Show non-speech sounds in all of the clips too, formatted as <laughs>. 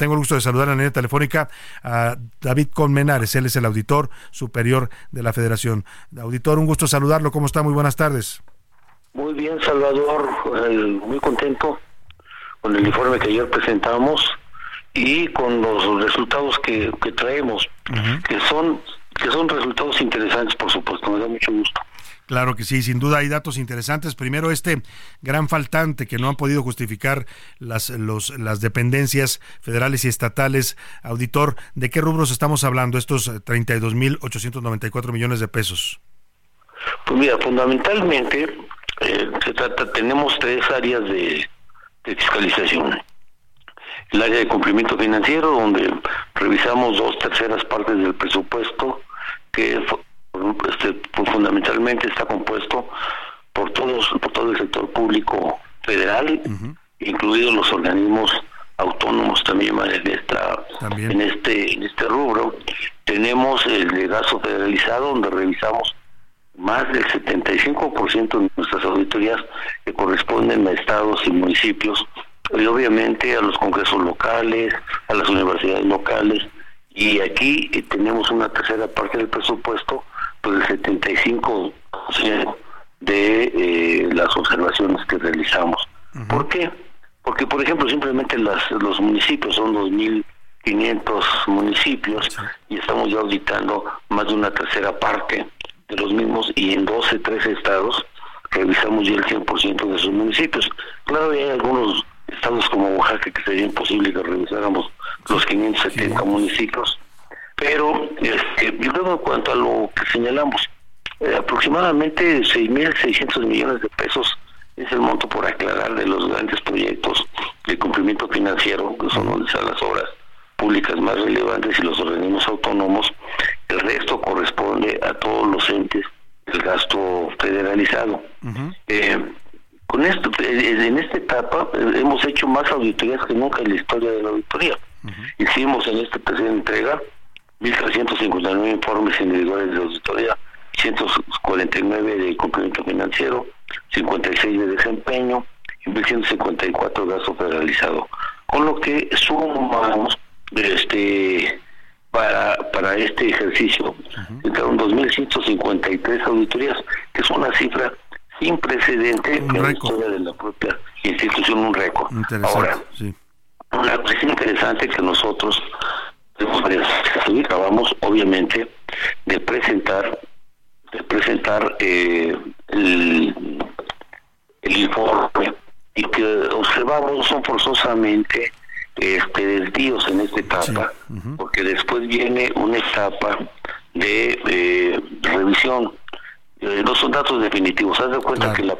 Tengo el gusto de saludar en la línea telefónica a David Colmenares. Él es el auditor superior de la Federación. Auditor, un gusto saludarlo. ¿Cómo está? Muy buenas tardes. Muy bien, Salvador. Eh, muy contento con el informe que ayer presentamos y con los resultados que, que traemos, que son que son resultados interesantes, por supuesto. Me da mucho gusto. Claro que sí, sin duda hay datos interesantes. Primero, este gran faltante que no han podido justificar las, los, las dependencias federales y estatales. Auditor, ¿de qué rubros estamos hablando? Estos 32.894 millones de pesos. Pues mira, fundamentalmente eh, se trata, tenemos tres áreas de, de fiscalización. El área de cumplimiento financiero, donde revisamos dos terceras partes del presupuesto que fundamentalmente está compuesto por todos por todo el sector público federal, incluidos los organismos autónomos también en este en este rubro. Tenemos el de gasto federalizado donde revisamos más del 75% de nuestras auditorías que corresponden a estados y municipios y obviamente a los congresos locales, a las universidades locales. Y aquí eh, tenemos una tercera parte del presupuesto pues el 75% de eh, las observaciones que realizamos. ¿Por qué? Porque, por ejemplo, simplemente las, los municipios son 2.500 municipios y estamos ya auditando más de una tercera parte de los mismos y en 12, 13 estados revisamos ya el 100% de sus municipios. Claro, hay algunos estados como Oaxaca que sería imposible que revisáramos los 570 municipios pero este, yo creo en cuanto a lo que señalamos, eh, aproximadamente 6.600 millones de pesos es el monto por aclarar de los grandes proyectos de cumplimiento financiero, que son donde están las obras públicas más relevantes y los organismos autónomos. El resto corresponde a todos los entes del gasto federalizado. eh, con esto, eh, en esta etapa eh, hemos hecho más auditorías que nunca en la historia de la auditoría. Hicimos en esta tercera entrega 1.359 informes individuales de auditoría, 149 de cumplimiento financiero, 56 de desempeño y 1.154 de gasto federalizado. Con lo que sumamos este para, para este ejercicio, entraron 2.153 auditorías, que es una cifra sin precedente en la historia de la propia institución, un récord. Ahora, una cosa interesante que nosotros y acabamos obviamente de presentar de presentar eh, el, informe y que observamos son forzosamente este desvíos en esta etapa porque después viene una etapa de eh, revisión eh, no son datos definitivos haz de cuenta que la,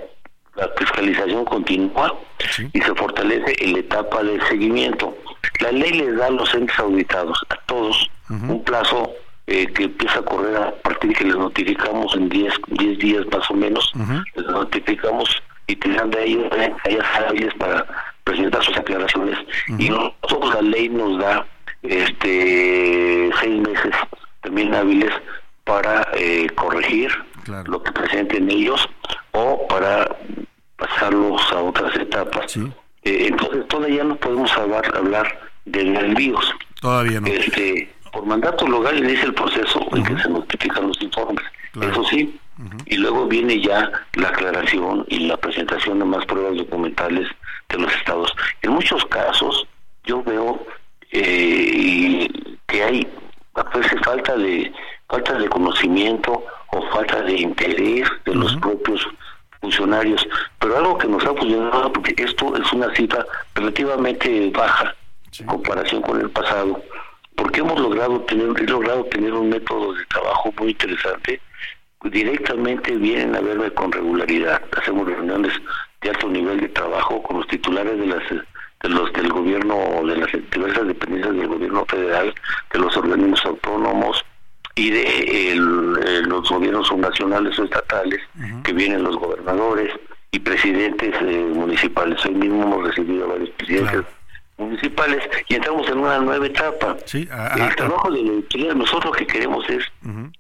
fiscalización continúa y se fortalece en la etapa de seguimiento la ley les da a los entes auditados, a todos, un plazo eh, que empieza a correr a partir de que les notificamos en 10 diez, días más o menos, les notificamos y tendrán de ellos ellas hábiles para presentar sus aclaraciones. Y nosotros la ley nos da este seis meses también hábiles para eh, corregir lo que presenten ellos o para pasarlos a otras etapas. Eh, entonces todavía no podemos hablar, hablar de envíos. Todavía no. Este, por mandato legal dice el proceso en que se notifican los informes. Eso sí. Y luego viene ya la aclaración y la presentación de más pruebas documentales de los estados. En muchos casos yo veo eh, que hay a veces falta de falta de conocimiento o falta de interés de los propios funcionarios, pero algo que nos ha funcionado porque esto es una cifra relativamente baja en comparación con el pasado, porque hemos logrado tener, logrado tener un método de trabajo muy interesante. Directamente vienen a verme con regularidad. Hacemos reuniones de alto nivel de trabajo con los titulares de las de los del gobierno, de las diversas dependencias del gobierno federal, de los organismos autónomos y de los gobiernos nacionales o estatales, que vienen los gobernadores y presidentes eh, municipales. Hoy mismo hemos recibido a varios presidentes municipales y entramos en una nueva etapa. el trabajo de la auditoría, nosotros lo que queremos es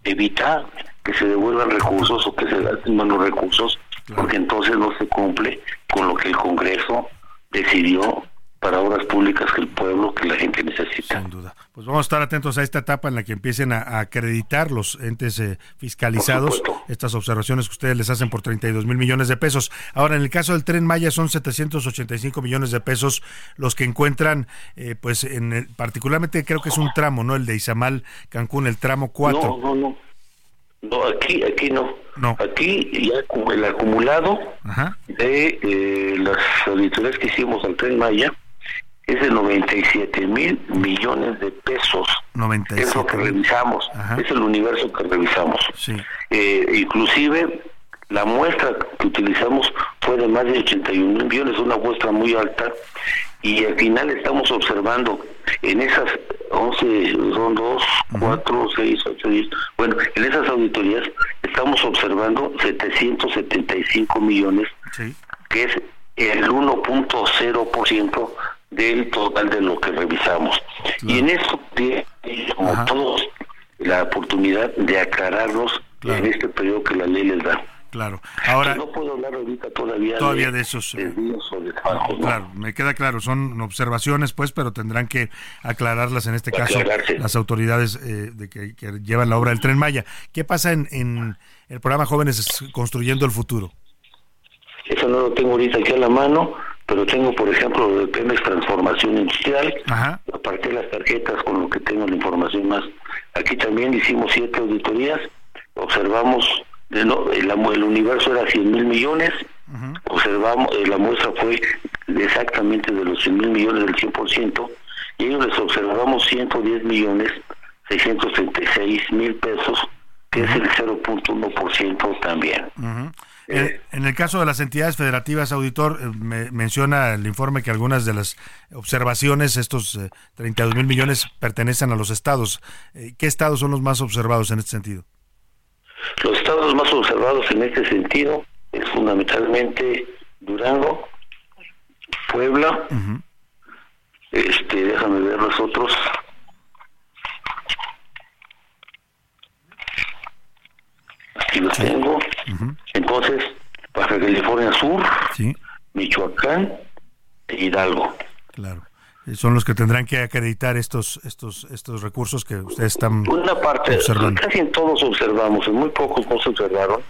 evitar que se devuelvan recursos o que se gasten los recursos, porque entonces no se cumple con lo que el Congreso decidió para obras públicas que el pueblo, que la gente necesita. Sin duda. Pues vamos a estar atentos a esta etapa en la que empiecen a, acreditar los entes eh, fiscalizados estas observaciones que ustedes les hacen por 32 mil millones de pesos. Ahora, en el caso del tren Maya son 785 millones de pesos los que encuentran, eh, pues en particularmente creo que es un tramo, ¿no? El de Izamal, Cancún, el tramo 4. No, no, no. No, aquí, aquí no. no. Aquí ya el acumulado de eh, las auditorías que hicimos al tren Maya es de 97 mil millones de pesos. 97. Es lo que revisamos, es el universo que revisamos. Eh, inclusive la muestra que utilizamos fue de más de 81 mil millones, una muestra muy alta, y al final estamos observando en esas 11, son 2, 4, 6, 8, 10, bueno, en esas auditorías estamos observando 775 millones, que es el 1.0% del total de lo que revisamos. Y en eso como todos, la oportunidad de aclararlos en este periodo que la ley les da. Claro. Ahora no puedo hablar ahorita todavía, todavía de, esos. Eh, claro, me queda claro, son observaciones, pues, pero tendrán que aclararlas en este caso las autoridades eh, de que, llevan la obra del Tren Maya. ¿Qué pasa en, en el programa Jóvenes construyendo el futuro? Eso no lo tengo ahorita aquí a la mano pero tengo, por ejemplo, lo de Pemex Transformación Industrial, aparte de las tarjetas con lo que tengo la información más. Aquí también hicimos siete auditorías, observamos, de no, el, el, universo era 100 mil millones, observamos, eh, la muestra fue exactamente de los 100 mil millones del 100%, y ellos les observamos 110 millones 636 mil pesos, que es el 0.1% también. Eh, en, el caso de las entidades federativas, auditor, eh, me, menciona el informe que algunas de las observaciones, estos 32 eh, mil millones, pertenecen a los estados. ¿Qué estados son los más observados en este sentido? Los estados más observados en este sentido es fundamentalmente Durango, Puebla, este, déjame ver los otros. Aquí los tengo. Entonces, Baja California Sur, Michoacán e Hidalgo. Claro. Eh, son los que tendrán que acreditar estos estos estos recursos que ustedes están Una parte, observando. Casi en todos observamos, en muy pocos no se observaron,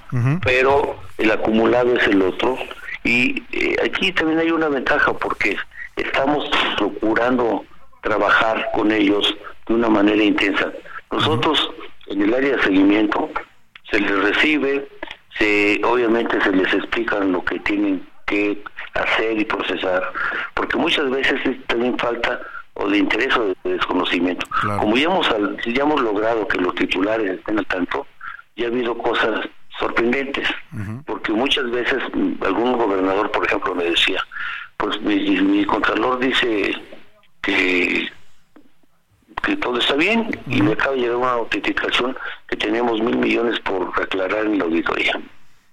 pero el acumulado es el otro. Y eh, aquí también hay una ventaja porque estamos procurando trabajar con ellos de una manera intensa. Nosotros en el área de seguimiento se les recibe, se, obviamente se les explica lo que tienen que hacer y procesar, porque muchas veces es también falta o de interés o de desconocimiento. Como ya hemos, ya hemos logrado que los titulares estén al tanto, ya ha habido cosas sorprendentes, porque muchas veces mm, algún gobernador, por ejemplo, me decía, pues mi, mi contralor dice que que todo está bien y me acaba de llegar una notificación que tenemos mil millones por aclarar en la auditoría.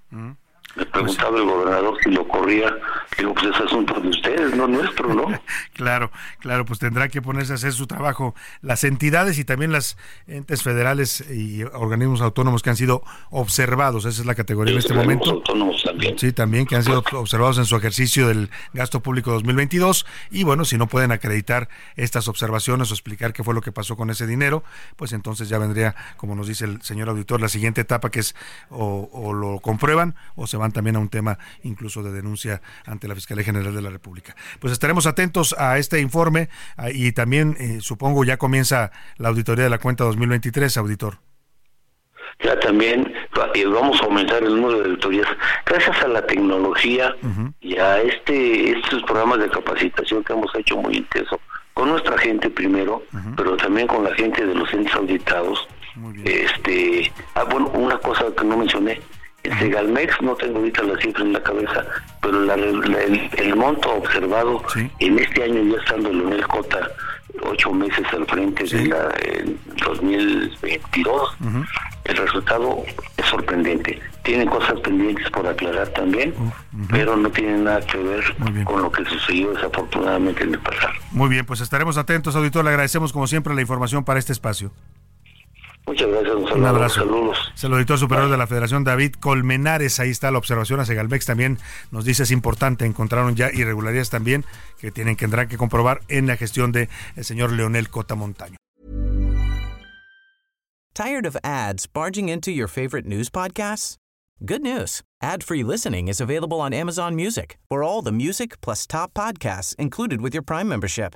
Me preguntaba el gobernador si lo corría. Digo, pues es asunto de ustedes, no nuestro, ¿no? <laughs> claro, claro, pues tendrá que ponerse a hacer su trabajo. Las entidades y también las entes federales y organismos autónomos que han sido observados, esa es la categoría en este momento. autónomos también. Sí, también que han sido observados en su ejercicio del gasto público 2022. Y bueno, si no pueden acreditar estas observaciones o explicar qué fue lo que pasó con ese dinero, pues entonces ya vendría, como nos dice el señor auditor, la siguiente etapa que es o, o lo comprueban o se van también a un tema incluso de denuncia ante la Fiscalía General de la República. Pues estaremos atentos a este informe y también eh, supongo ya comienza la auditoría de la cuenta 2023, auditor. Ya también vamos a aumentar el número de auditorías gracias a la tecnología y a este estos programas de capacitación que hemos hecho muy intenso con nuestra gente primero, pero también con la gente de los entes auditados. Este, ah, bueno, una cosa que no mencioné, En Segalmex no tengo ahorita la cifra en la cabeza, pero el, monto observado en este año ya estando Leonel Cota ocho meses al frente de la 2022, el resultado es sorprendente. Tienen cosas pendientes por aclarar también, pero no tienen nada que ver con lo que sucedió desafortunadamente en el pasado. Muy bien, pues estaremos atentos, auditor. Le agradecemos como siempre la información para este espacio. Muchas gracias. Un, abrazo. Saludos. Es el auditor superior de la Federación, David Colmenares. Ahí está la observación a Segalmex. También nos dice es importante. Encontraron ya irregularidades también que tienen que tendrán que comprobar en la gestión de el señor Leonel Cota Montaño. Tired of ads barging into your favorite news podcasts? Good news. Ad-free listening is available on Amazon Music for all the music plus top podcasts included with your Prime membership.